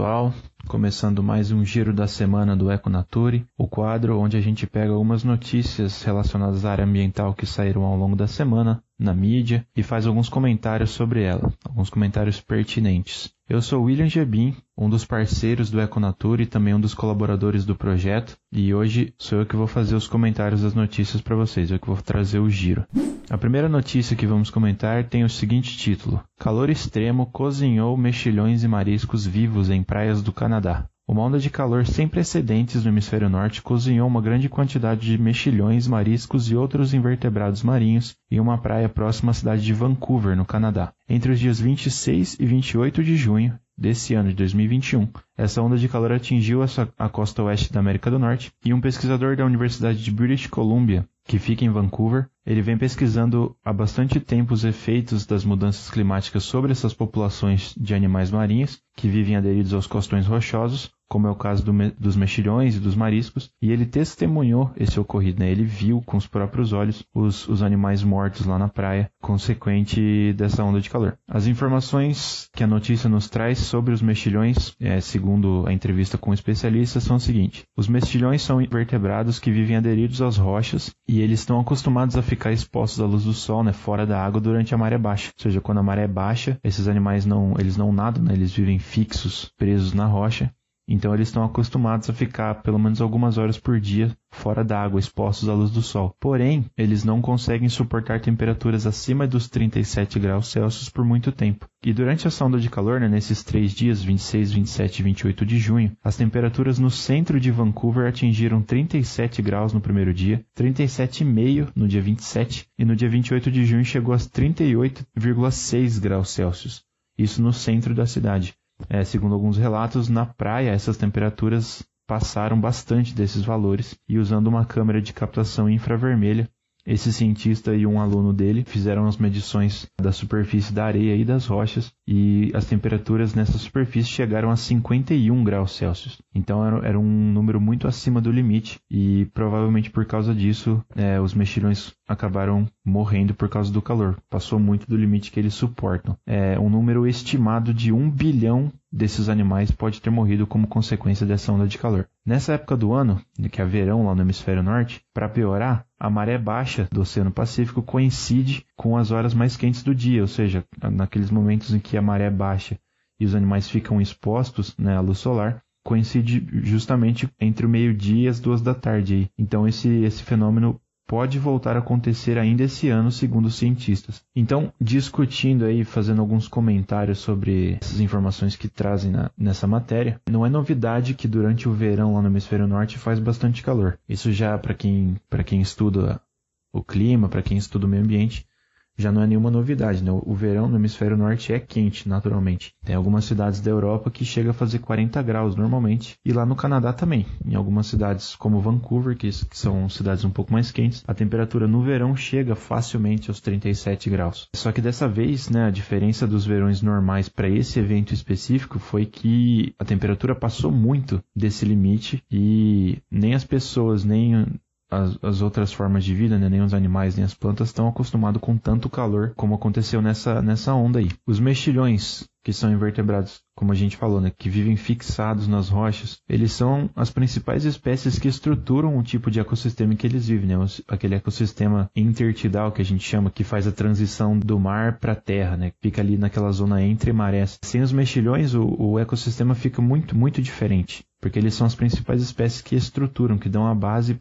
pessoal, começando mais um giro da semana do Econature, o quadro onde a gente pega algumas notícias relacionadas à área ambiental que saíram ao longo da semana na mídia e faz alguns comentários sobre ela, alguns comentários pertinentes. Eu sou William Gebin, um dos parceiros do Econature e também um dos colaboradores do projeto, e hoje sou eu que vou fazer os comentários das notícias para vocês, eu que vou trazer o giro. A primeira notícia que vamos comentar tem o seguinte título: Calor extremo cozinhou mexilhões e mariscos vivos em praias do Canadá. Uma onda de calor sem precedentes no hemisfério norte cozinhou uma grande quantidade de mexilhões, mariscos e outros invertebrados marinhos em uma praia próxima à cidade de Vancouver, no Canadá. Entre os dias 26 e 28 de junho desse ano de 2021, essa onda de calor atingiu a costa oeste da América do Norte e um pesquisador da Universidade de British Columbia que fica em Vancouver. Ele vem pesquisando há bastante tempo os efeitos das mudanças climáticas sobre essas populações de animais marinhos que vivem aderidos aos costões rochosos, como é o caso do dos mexilhões e dos mariscos, e ele testemunhou esse ocorrido, né? Ele viu com os próprios olhos os, os animais mortos lá na praia, consequente dessa onda de calor. As informações que a notícia nos traz sobre os mexilhões, é, segundo a entrevista com o especialista, são o seguinte: os mexilhões são invertebrados que vivem aderidos às rochas e eles estão acostumados a ficar expostos à luz do sol, né, fora da água durante a maré baixa. Ou seja, quando a maré é baixa, esses animais não, eles não nadam, né, eles vivem fixos, presos na rocha então eles estão acostumados a ficar pelo menos algumas horas por dia fora da água, expostos à luz do sol. Porém, eles não conseguem suportar temperaturas acima dos 37 graus Celsius por muito tempo. E durante essa onda de calor, né, nesses três dias, 26, 27 e 28 de junho, as temperaturas no centro de Vancouver atingiram 37 graus no primeiro dia, 37,5 no dia 27 e no dia 28 de junho chegou a 38,6 graus Celsius. Isso no centro da cidade. É, segundo alguns relatos, na praia essas temperaturas passaram bastante desses valores e usando uma câmera de captação infravermelha, esse cientista e um aluno dele fizeram as medições da superfície da areia e das rochas e as temperaturas nessa superfície chegaram a 51 graus Celsius. Então era, era um número muito acima do limite e provavelmente por causa disso é, os mexilhões acabaram morrendo por causa do calor. Passou muito do limite que eles suportam. É um número estimado de 1 bilhão desses animais pode ter morrido como consequência dessa onda de calor. Nessa época do ano, que é verão lá no hemisfério norte, para piorar, a maré baixa do Oceano Pacífico coincide com as horas mais quentes do dia, ou seja, naqueles momentos em que a maré baixa e os animais ficam expostos né, à luz solar, coincide justamente entre o meio-dia e as duas da tarde. Então esse, esse fenômeno pode voltar a acontecer ainda esse ano, segundo os cientistas. Então, discutindo aí, fazendo alguns comentários sobre essas informações que trazem na, nessa matéria, não é novidade que durante o verão lá no hemisfério norte faz bastante calor. Isso já para quem para quem estuda o clima, para quem estuda o meio ambiente, já não é nenhuma novidade, né? O verão no hemisfério norte é quente, naturalmente. Tem algumas cidades da Europa que chega a fazer 40 graus normalmente, e lá no Canadá também. Em algumas cidades como Vancouver, que, são cidades um pouco mais quentes, a temperatura no verão chega facilmente aos 37 graus. Só que dessa vez, né, a diferença dos verões normais para esse evento específico foi que a temperatura passou muito desse limite e nem as pessoas, nem as, as, outras formas de vida, né, nem os animais nem as plantas estão acostumados com tanto calor como aconteceu nessa, nessa onda aí. Os mexilhões, que são invertebrados, como a gente falou, né, que vivem fixados nas rochas, eles são as principais espécies que estruturam o tipo de ecossistema em que eles vivem, né, aquele ecossistema intertidal que a gente chama, que faz a transição do mar para a terra, né, fica ali naquela zona entre marés. Sem os mexilhões, o, o ecossistema fica muito, muito diferente porque eles são as principais espécies que estruturam, que dão a base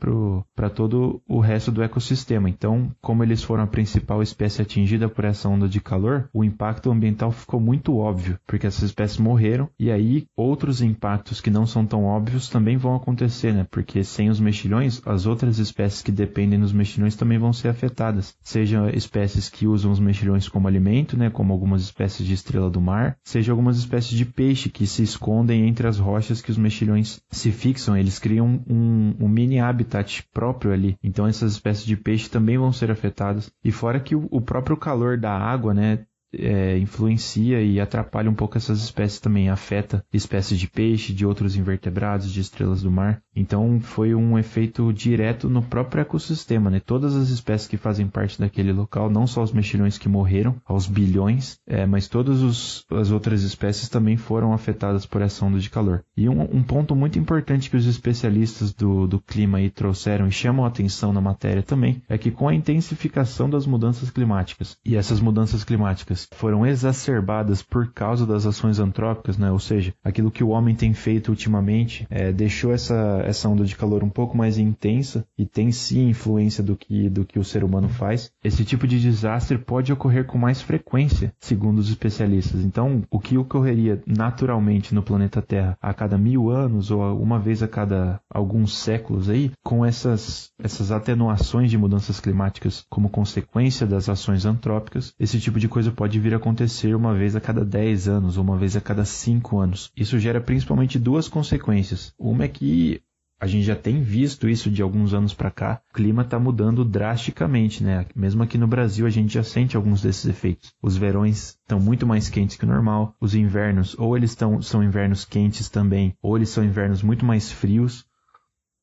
para todo o resto do ecossistema. Então, como eles foram a principal espécie atingida por essa onda de calor, o impacto ambiental ficou muito óbvio, porque essas espécies morreram e aí outros impactos que não são tão óbvios também vão acontecer, né? Porque sem os mexilhões, as outras espécies que dependem dos mexilhões também vão ser afetadas, sejam espécies que usam os mexilhões como alimento, né, como algumas espécies de estrela do mar, seja algumas espécies de peixe que se escondem entre as rochas que os mexilhões se fixam, eles criam um, um, mini habitat próprio ali. Então essas espécies de peixe também vão ser afetadas. E fora que o, o próprio calor da água, né, é, influencia e atrapalha um pouco essas espécies também, afeta espécies de peixe, de outros invertebrados, de estrelas do mar. Então foi um efeito direto no próprio ecossistema, né? Todas as espécies que fazem parte daquele local, não só os mexilhões que morreram, aos bilhões, é, mas todas os, as outras espécies também foram afetadas por essa onda de calor. E um, um ponto muito importante que os especialistas do, do clima aí trouxeram e chamam a atenção na matéria também é que com a intensificação das mudanças climáticas e essas mudanças climáticas foram exacerbadas por causa das ações antrópicas, né? Ou seja, aquilo que o homem tem feito ultimamente é, deixou essa, essa onda de calor um pouco mais intensa e tem sim influência do que, do que o ser humano faz. Esse tipo de desastre pode ocorrer com mais frequência, segundo os especialistas. Então, o que ocorreria naturalmente no planeta Terra a cada mil anos ou uma vez a cada alguns séculos aí, com essas, essas atenuações de mudanças climáticas como consequência das ações antrópicas, esse tipo de coisa pode pode vir a acontecer uma vez a cada 10 anos ou uma vez a cada 5 anos. Isso gera principalmente duas consequências. Uma é que a gente já tem visto isso de alguns anos para cá. O clima está mudando drasticamente, né? Mesmo aqui no Brasil a gente já sente alguns desses efeitos. Os verões estão muito mais quentes que o normal. Os invernos, ou eles tão, são invernos quentes também, ou eles são invernos muito mais frios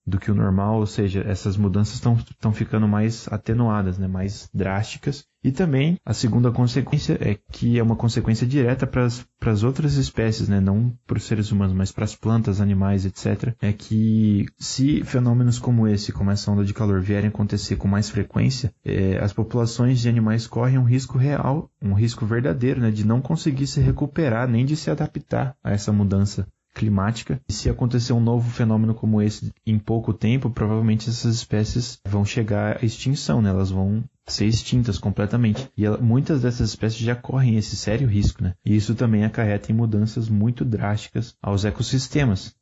do que o normal, ou seja, essas mudanças estão ficando mais atenuadas, né, mais drásticas. E também a segunda consequência é que é uma consequência direta para as outras espécies, né, não para os seres humanos, mas para as plantas, animais, etc. É que se fenômenos como esse, como essa onda de calor, vierem acontecer com mais frequência, é, as populações de animais correm um risco real, um risco verdadeiro, né, de não conseguir se recuperar nem de se adaptar a essa mudança climática. E se acontecer um novo fenômeno como esse em pouco tempo, provavelmente essas espécies vão chegar à extinção, né? Elas vão ser extintas completamente. E ela, muitas dessas espécies já correm esse sério risco, né? E isso também acarreta em mudanças muito drásticas aos ecossistemas.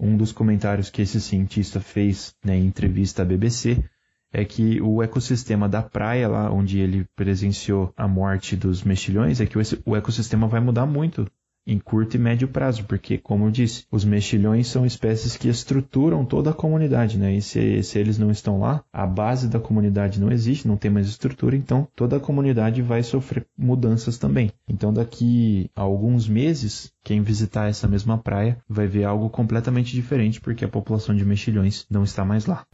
Um dos comentários que esse cientista fez né, em entrevista à BBC é que o ecossistema da praia lá onde ele presenciou a morte dos mexilhões é que o ecossistema vai mudar muito em curto e médio prazo, porque, como eu disse, os mexilhões são espécies que estruturam toda a comunidade, né? E se, se eles não estão lá, a base da comunidade não existe, não tem mais estrutura, então toda a comunidade vai sofrer mudanças também. Então, daqui a alguns meses, quem visitar essa mesma praia vai ver algo completamente diferente, porque a população de mexilhões não está mais lá.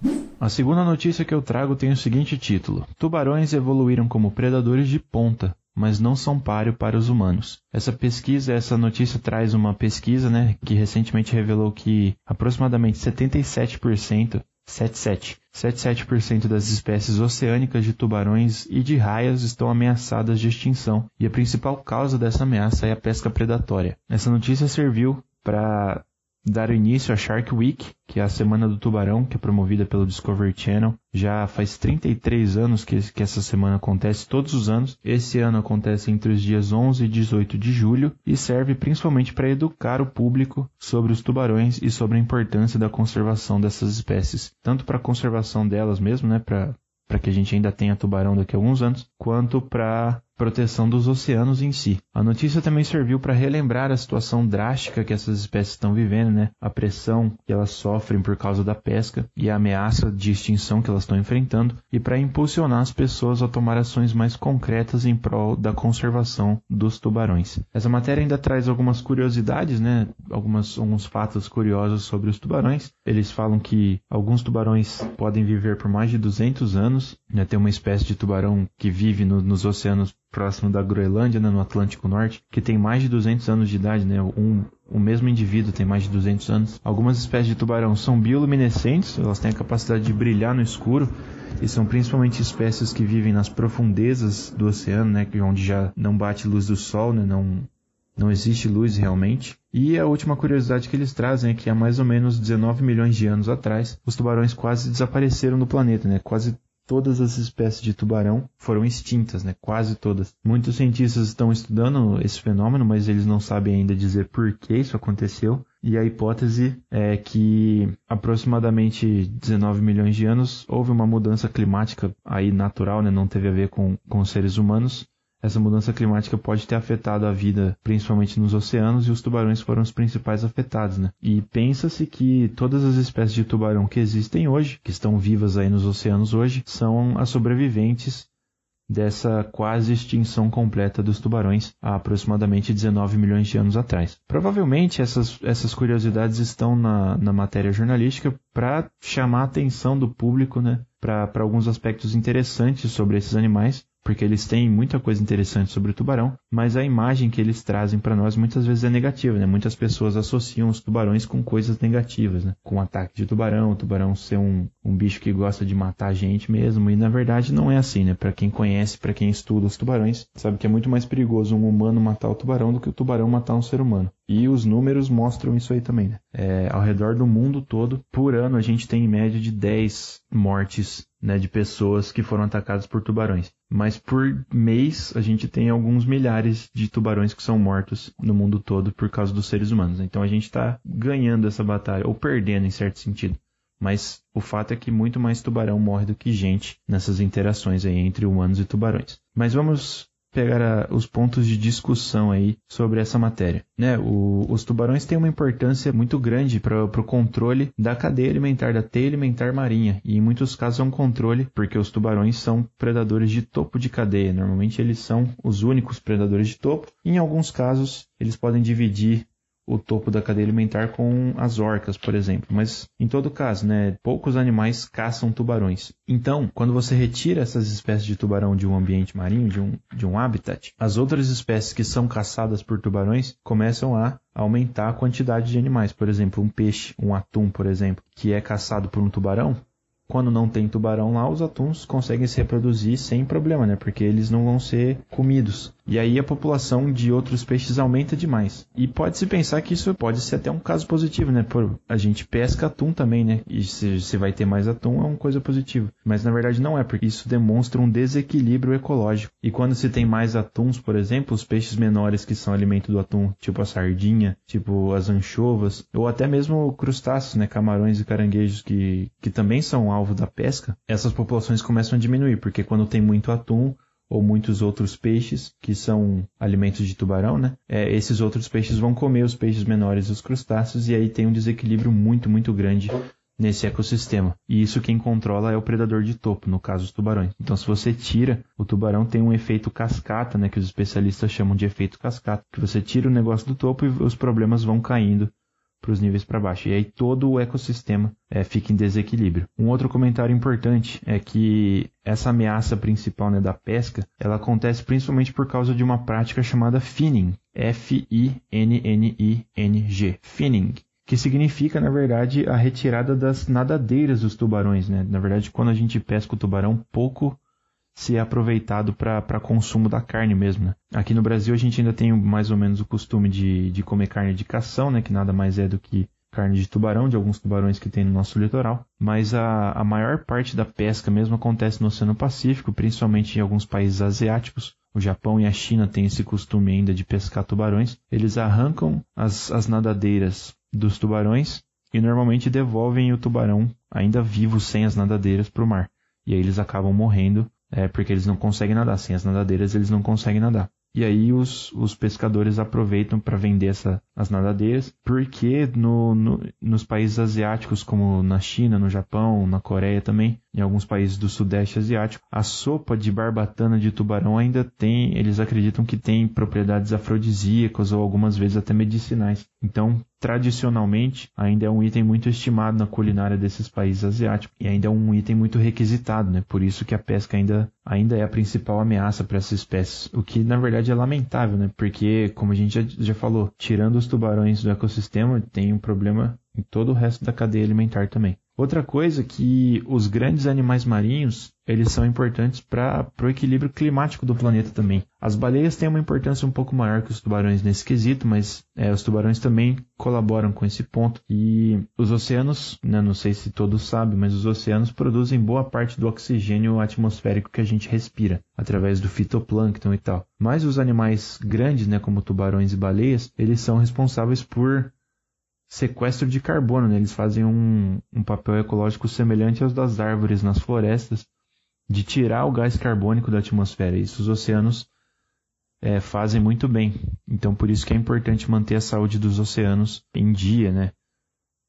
A segunda notícia que eu trago tem o seguinte título: Tubarões evoluíram como predadores de ponta mas não são páreo para os humanos. Essa pesquisa, essa notícia traz uma pesquisa, né, que recentemente revelou que aproximadamente 77%, 77, 77% das espécies oceânicas de tubarões e de raias estão ameaçadas de extinção, e a principal causa dessa ameaça é a pesca predatória. Essa notícia serviu para dar início à Shark Week, que é a Semana do Tubarão, que é promovida pelo Discovery Channel. Já faz 33 anos que, que essa semana acontece, todos os anos. Esse ano acontece entre os dias 11 e 18 de julho e serve principalmente para educar o público sobre os tubarões e sobre a importância da conservação dessas espécies, tanto para a conservação delas mesmo, né, para para que a gente ainda tenha tubarão daqui a alguns anos, quanto para proteção dos oceanos em si. A notícia também serviu para relembrar a situação drástica que essas espécies estão vivendo, né? A pressão que elas sofrem por causa da pesca e a ameaça de extinção que elas estão enfrentando e para impulsionar as pessoas a tomar ações mais concretas em prol da conservação dos tubarões. Essa matéria ainda traz algumas curiosidades, né? Algumas, alguns fatos curiosos sobre os tubarões. Eles falam que alguns tubarões podem viver por mais de 200 anos. Né? Tem uma espécie de tubarão que vive no, nos oceanos próximo da Groenlândia, né, no Atlântico Norte, que tem mais de 200 anos de idade, né, um, o mesmo indivíduo tem mais de 200 anos. Algumas espécies de tubarão são bioluminescentes, elas têm a capacidade de brilhar no escuro, e são principalmente espécies que vivem nas profundezas do oceano, né, onde já não bate luz do sol, né, não, não existe luz realmente. E a última curiosidade que eles trazem é que há mais ou menos 19 milhões de anos atrás, os tubarões quase desapareceram do planeta, né? Quase todas as espécies de tubarão foram extintas, né? Quase todas. Muitos cientistas estão estudando esse fenômeno, mas eles não sabem ainda dizer por que isso aconteceu. E a hipótese é que aproximadamente 19 milhões de anos houve uma mudança climática aí natural, né? Não teve a ver com, com seres humanos essa mudança climática pode ter afetado a vida, principalmente nos oceanos, e os tubarões foram os principais afetados, né? E pensa-se que todas as espécies de tubarão que existem hoje, que estão vivas aí nos oceanos hoje, são as sobreviventes dessa quase extinção completa dos tubarões há aproximadamente 19 milhões de anos atrás. Provavelmente essas, essas curiosidades estão na, na matéria jornalística para chamar a atenção do público né, para alguns aspectos interessantes sobre esses animais porque eles têm muita coisa interessante sobre o tubarão, mas a imagem que eles trazem para nós muitas vezes é negativa, né? Muitas pessoas associam os tubarões com coisas negativas, né? Com ataque de tubarão, o tubarão ser um, um bicho que gosta de matar a gente mesmo, e na verdade não é assim, né? Para quem conhece, para quem estuda os tubarões, sabe que é muito mais perigoso um humano matar o tubarão do que o tubarão matar um ser humano. E os números mostram isso aí também, né? É, ao redor do mundo todo, por ano a gente tem em média de 10 mortes né, de pessoas que foram atacadas por tubarões. Mas por mês a gente tem alguns milhares de tubarões que são mortos no mundo todo por causa dos seres humanos. Então a gente está ganhando essa batalha, ou perdendo em certo sentido. Mas o fato é que muito mais tubarão morre do que gente nessas interações aí entre humanos e tubarões. Mas vamos pegar os pontos de discussão aí sobre essa matéria. Né? O, os tubarões têm uma importância muito grande para o controle da cadeia alimentar, da teia alimentar marinha. E em muitos casos é um controle, porque os tubarões são predadores de topo de cadeia. Normalmente eles são os únicos predadores de topo. Em alguns casos, eles podem dividir o topo da cadeia alimentar com as orcas, por exemplo. Mas em todo caso, né, poucos animais caçam tubarões. Então, quando você retira essas espécies de tubarão de um ambiente marinho, de um, de um habitat, as outras espécies que são caçadas por tubarões começam a aumentar a quantidade de animais. Por exemplo, um peixe, um atum, por exemplo, que é caçado por um tubarão, quando não tem tubarão lá, os atuns conseguem se reproduzir sem problema, né? Porque eles não vão ser comidos. E aí a população de outros peixes aumenta demais. E pode-se pensar que isso pode ser até um caso positivo, né? Por a gente pesca atum também, né? E se, se vai ter mais atum é uma coisa positiva. Mas na verdade não é, porque isso demonstra um desequilíbrio ecológico. E quando se tem mais atuns, por exemplo, os peixes menores que são alimento do atum, tipo a sardinha, tipo as anchovas, ou até mesmo crustáceos, né? Camarões e caranguejos que, que também são alvo da pesca, essas populações começam a diminuir, porque quando tem muito atum, ou muitos outros peixes que são alimentos de tubarão, né? É, esses outros peixes vão comer os peixes menores, os crustáceos, e aí tem um desequilíbrio muito, muito grande nesse ecossistema. E isso quem controla é o predador de topo, no caso os tubarões. Então, se você tira, o tubarão tem um efeito cascata, né? Que os especialistas chamam de efeito cascata, que você tira o negócio do topo e os problemas vão caindo para os níveis para baixo. E aí todo o ecossistema é, fica em desequilíbrio. Um outro comentário importante é que essa ameaça principal né, da pesca, ela acontece principalmente por causa de uma prática chamada finning. F-I-N-N-I-N-G. Finning que significa, na verdade, a retirada das nadadeiras dos tubarões, né? Na verdade, quando a gente pesca o tubarão, pouco se é aproveitado para consumo da carne mesmo. Né? Aqui no Brasil a gente ainda tem mais ou menos o costume de, de comer carne de cação, né? que nada mais é do que carne de tubarão, de alguns tubarões que tem no nosso litoral. Mas a, a maior parte da pesca mesmo acontece no Oceano Pacífico, principalmente em alguns países asiáticos. O Japão e a China têm esse costume ainda de pescar tubarões. Eles arrancam as, as nadadeiras dos tubarões e normalmente devolvem o tubarão ainda vivo sem as nadadeiras para o mar. E aí eles acabam morrendo é, porque eles não conseguem nadar. Sem as nadadeiras, eles não conseguem nadar. E aí os, os pescadores aproveitam para vender essa, as nadadeiras, porque no, no, nos países asiáticos, como na China, no Japão, na Coreia também, em alguns países do Sudeste Asiático, a sopa de barbatana de tubarão ainda tem, eles acreditam que tem propriedades afrodisíacas ou algumas vezes até medicinais. Então, tradicionalmente, ainda é um item muito estimado na culinária desses países asiáticos e ainda é um item muito requisitado, né? Por isso que a pesca ainda, ainda é a principal ameaça para essas espécies, o que na verdade é lamentável, né? Porque, como a gente já, já falou, tirando os tubarões do ecossistema, tem um problema em todo o resto da cadeia alimentar também. Outra coisa que os grandes animais marinhos, eles são importantes para o equilíbrio climático do planeta também. As baleias têm uma importância um pouco maior que os tubarões nesse quesito, mas é, os tubarões também colaboram com esse ponto. E os oceanos, né, não sei se todos sabem, mas os oceanos produzem boa parte do oxigênio atmosférico que a gente respira, através do fitoplâncton e tal. Mas os animais grandes, né, como tubarões e baleias, eles são responsáveis por sequestro de carbono. Né? Eles fazem um, um papel ecológico semelhante aos das árvores nas florestas, de tirar o gás carbônico da atmosfera. Isso os oceanos é, fazem muito bem. Então, por isso que é importante manter a saúde dos oceanos em dia, né?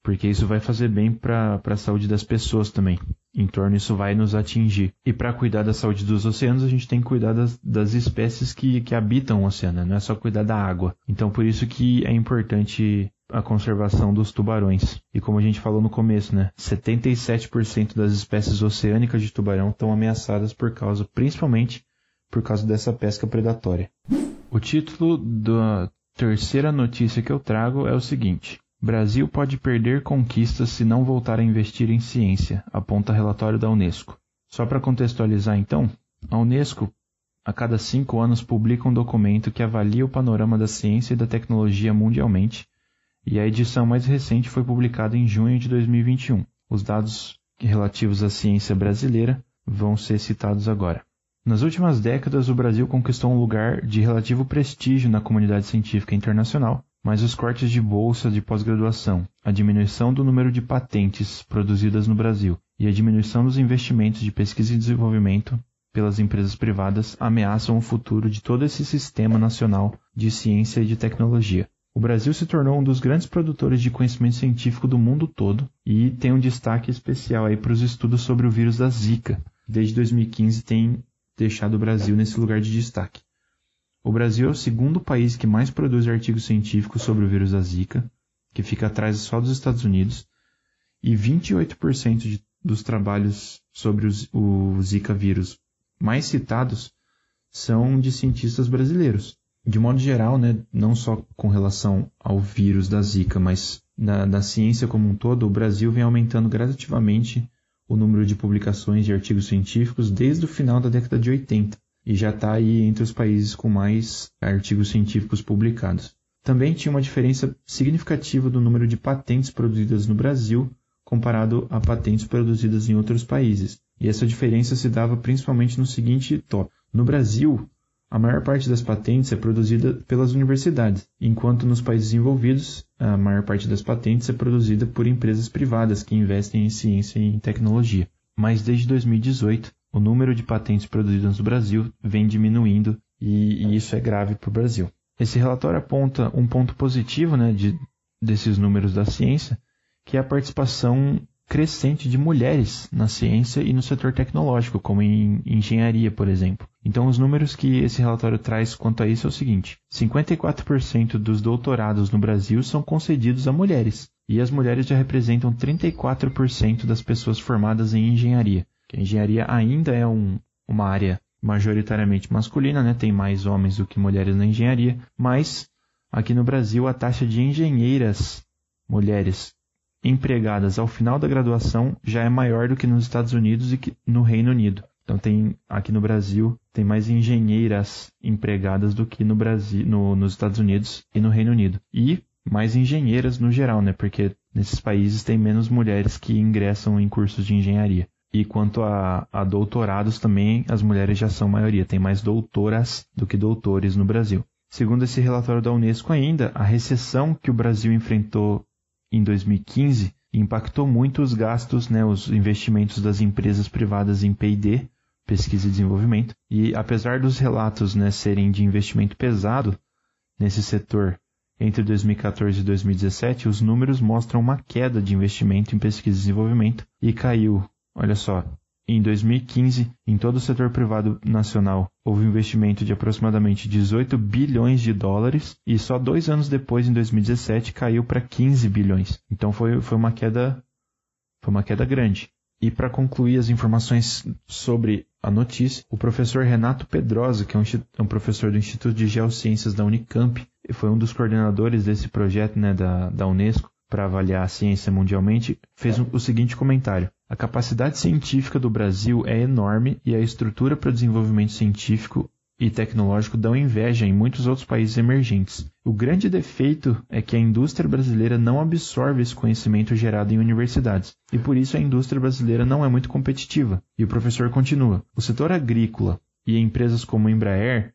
Porque isso vai fazer bem para a saúde das pessoas também. em torno, isso vai nos atingir. E para cuidar da saúde dos oceanos, a gente tem que cuidar das, das espécies que, que habitam o oceano, né? não é só cuidar da água. Então, por isso que é importante a conservação dos tubarões. E como a gente falou no começo, né, 77% das espécies oceânicas de tubarão estão ameaçadas por causa, principalmente por causa dessa pesca predatória. O título da terceira notícia que eu trago é o seguinte: Brasil pode perder conquistas se não voltar a investir em ciência, aponta relatório da Unesco. Só para contextualizar então, a Unesco a cada cinco anos publica um documento que avalia o panorama da ciência e da tecnologia mundialmente, e a edição mais recente foi publicada em junho de 2021. Os dados relativos à ciência brasileira vão ser citados agora. Nas últimas décadas, o Brasil conquistou um lugar de relativo prestígio na comunidade científica internacional, mas os cortes de bolsa de pós-graduação, a diminuição do número de patentes produzidas no Brasil e a diminuição dos investimentos de pesquisa e desenvolvimento pelas empresas privadas ameaçam o futuro de todo esse sistema nacional de ciência e de tecnologia. O Brasil se tornou um dos grandes produtores de conhecimento científico do mundo todo e tem um destaque especial aí para os estudos sobre o vírus da Zika. Desde 2015 tem deixado o Brasil nesse lugar de destaque. O Brasil é o segundo país que mais produz artigos científicos sobre o vírus da Zika, que fica atrás só dos Estados Unidos, e 28% de, dos trabalhos sobre os, o Zika vírus mais citados são de cientistas brasileiros. De modo geral, né, não só com relação ao vírus da Zika, mas na, na ciência como um todo, o Brasil vem aumentando gradativamente o número de publicações de artigos científicos desde o final da década de 80 e já está aí entre os países com mais artigos científicos publicados. Também tinha uma diferença significativa do número de patentes produzidas no Brasil comparado a patentes produzidas em outros países. E essa diferença se dava principalmente no seguinte tópico. No Brasil, a maior parte das patentes é produzida pelas universidades, enquanto nos países envolvidos, a maior parte das patentes é produzida por empresas privadas que investem em ciência e em tecnologia. Mas desde 2018, o número de patentes produzidas no Brasil vem diminuindo e, e isso é grave para o Brasil. Esse relatório aponta um ponto positivo né, de, desses números da ciência, que é a participação crescente de mulheres na ciência e no setor tecnológico, como em engenharia, por exemplo. Então, os números que esse relatório traz quanto a isso é o seguinte: 54% dos doutorados no Brasil são concedidos a mulheres, e as mulheres já representam 34% das pessoas formadas em engenharia. A engenharia ainda é um, uma área majoritariamente masculina, né? tem mais homens do que mulheres na engenharia, mas aqui no Brasil a taxa de engenheiras mulheres empregadas ao final da graduação já é maior do que nos Estados Unidos e no Reino Unido. Então tem aqui no Brasil tem mais engenheiras empregadas do que no Brasil, no, nos Estados Unidos e no Reino Unido. E mais engenheiras no geral, né? Porque nesses países tem menos mulheres que ingressam em cursos de engenharia. E quanto a, a doutorados também, as mulheres já são maioria. Tem mais doutoras do que doutores no Brasil. Segundo esse relatório da Unesco ainda, a recessão que o Brasil enfrentou em 2015 impactou muito os gastos, né, os investimentos das empresas privadas em P&D, pesquisa e desenvolvimento. E apesar dos relatos né, serem de investimento pesado nesse setor entre 2014 e 2017, os números mostram uma queda de investimento em pesquisa e desenvolvimento e caiu, olha só, em 2015, em todo o setor privado nacional, houve um investimento de aproximadamente 18 bilhões de dólares e só dois anos depois, em 2017, caiu para 15 bilhões. Então foi, foi uma queda foi uma queda grande. E para concluir as informações sobre a notícia, o professor Renato Pedrosa, que é um, é um, professor do Instituto de Geociências da Unicamp, e foi um dos coordenadores desse projeto né, da, da Unesco para avaliar a ciência mundialmente, fez o seguinte comentário. A capacidade científica do Brasil é enorme e a estrutura para o desenvolvimento científico e tecnológico dão inveja em muitos outros países emergentes. O grande defeito é que a indústria brasileira não absorve esse conhecimento gerado em universidades, e por isso a indústria brasileira não é muito competitiva. E o professor continua: o setor agrícola e empresas como Embraer,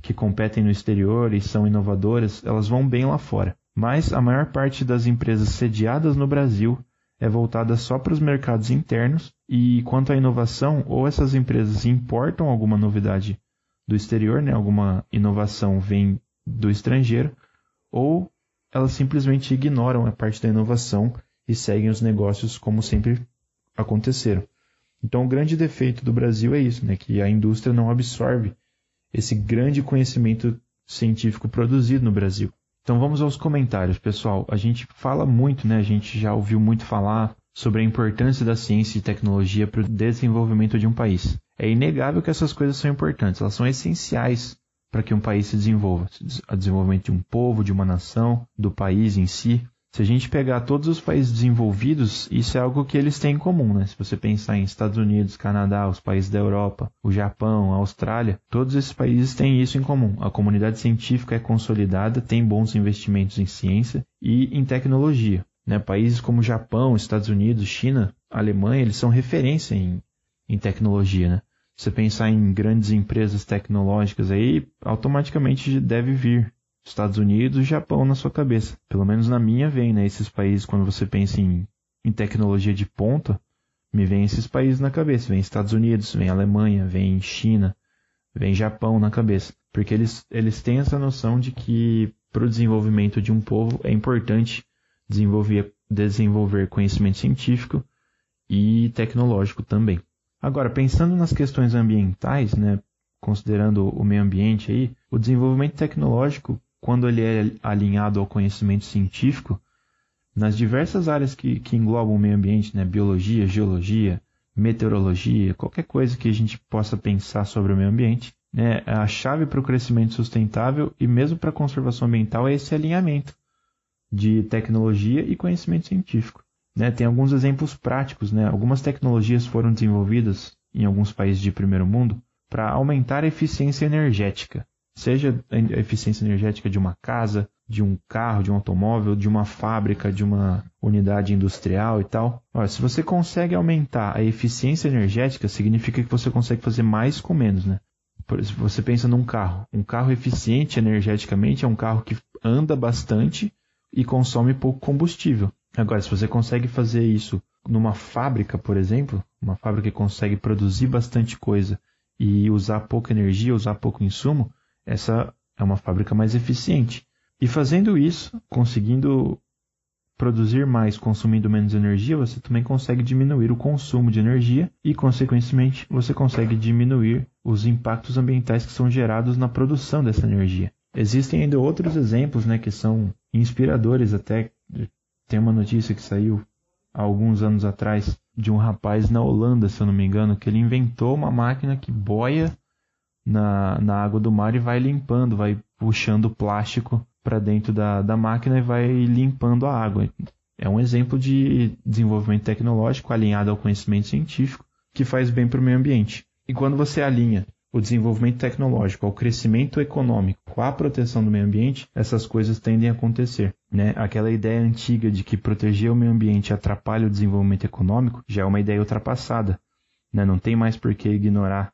que competem no exterior e são inovadoras, elas vão bem lá fora. Mas a maior parte das empresas sediadas no Brasil é voltada só para os mercados internos e quanto à inovação, ou essas empresas importam alguma novidade do exterior, né, alguma inovação vem do estrangeiro, ou elas simplesmente ignoram a parte da inovação e seguem os negócios como sempre aconteceram. Então, o grande defeito do Brasil é isso, né? Que a indústria não absorve esse grande conhecimento científico produzido no Brasil. Então, vamos aos comentários, pessoal. A gente fala muito, né? A gente já ouviu muito falar sobre a importância da ciência e tecnologia para o desenvolvimento de um país. É inegável que essas coisas são importantes, elas são essenciais para que um país se desenvolva, o desenvolvimento de um povo, de uma nação, do país em si. Se a gente pegar todos os países desenvolvidos, isso é algo que eles têm em comum, né? Se você pensar em Estados Unidos, Canadá, os países da Europa, o Japão, a Austrália, todos esses países têm isso em comum. A comunidade científica é consolidada, tem bons investimentos em ciência e em tecnologia. Né? Países como Japão, Estados Unidos, China, Alemanha, eles são referência em, em tecnologia. Né? você pensar em grandes empresas tecnológicas aí, automaticamente deve vir Estados Unidos e Japão na sua cabeça. Pelo menos na minha vem, né? Esses países, quando você pensa em, em tecnologia de ponta, me vem esses países na cabeça. Vem Estados Unidos, vem Alemanha, vem China, vem Japão na cabeça. Porque eles, eles têm essa noção de que para o desenvolvimento de um povo é importante desenvolver, desenvolver conhecimento científico e tecnológico também. Agora, pensando nas questões ambientais, né, considerando o meio ambiente aí, o desenvolvimento tecnológico, quando ele é alinhado ao conhecimento científico, nas diversas áreas que, que englobam o meio ambiente, né, biologia, geologia, meteorologia, qualquer coisa que a gente possa pensar sobre o meio ambiente, né, a chave para o crescimento sustentável e mesmo para a conservação ambiental é esse alinhamento de tecnologia e conhecimento científico. Né? Tem alguns exemplos práticos. Né? Algumas tecnologias foram desenvolvidas em alguns países de primeiro mundo para aumentar a eficiência energética, seja a eficiência energética de uma casa, de um carro, de um automóvel, de uma fábrica, de uma unidade industrial e tal. Olha, se você consegue aumentar a eficiência energética, significa que você consegue fazer mais com menos, né? Se você pensa num carro, um carro eficiente energeticamente é um carro que anda bastante e consome pouco combustível. Agora, se você consegue fazer isso numa fábrica, por exemplo, uma fábrica que consegue produzir bastante coisa e usar pouca energia, usar pouco insumo, essa é uma fábrica mais eficiente. E fazendo isso, conseguindo produzir mais consumindo menos energia, você também consegue diminuir o consumo de energia e, consequentemente, você consegue diminuir os impactos ambientais que são gerados na produção dessa energia. Existem ainda outros exemplos né, que são inspiradores até tem uma notícia que saiu há alguns anos atrás de um rapaz na Holanda, se eu não me engano, que ele inventou uma máquina que boia na, na água do mar e vai limpando, vai puxando plástico para dentro da, da máquina e vai limpando a água. É um exemplo de desenvolvimento tecnológico alinhado ao conhecimento científico que faz bem para o meio ambiente. E quando você alinha o desenvolvimento tecnológico, ao crescimento econômico, com a proteção do meio ambiente, essas coisas tendem a acontecer. Né? Aquela ideia antiga de que proteger o meio ambiente atrapalha o desenvolvimento econômico já é uma ideia ultrapassada. Né? Não tem mais por que ignorar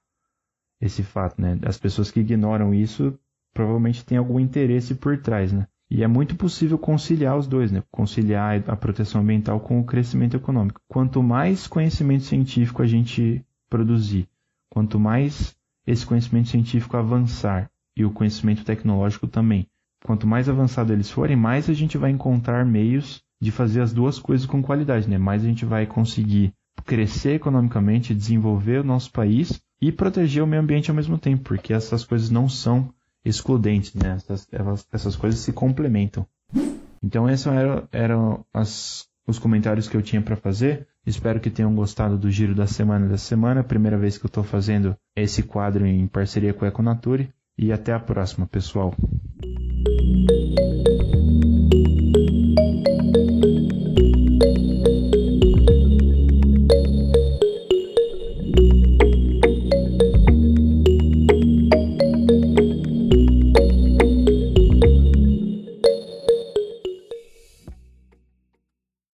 esse fato. Né? As pessoas que ignoram isso provavelmente têm algum interesse por trás. Né? E é muito possível conciliar os dois, né? conciliar a proteção ambiental com o crescimento econômico. Quanto mais conhecimento científico a gente produzir, quanto mais esse conhecimento científico avançar e o conhecimento tecnológico também. Quanto mais avançado eles forem, mais a gente vai encontrar meios de fazer as duas coisas com qualidade, né? Mais a gente vai conseguir crescer economicamente, desenvolver o nosso país e proteger o meio ambiente ao mesmo tempo, porque essas coisas não são excludentes, né? Essas, elas, essas coisas se complementam. Então esses eram, eram as, os comentários que eu tinha para fazer. Espero que tenham gostado do giro da semana da semana. Primeira vez que eu estou fazendo esse quadro em parceria com a Econature. E até a próxima, pessoal.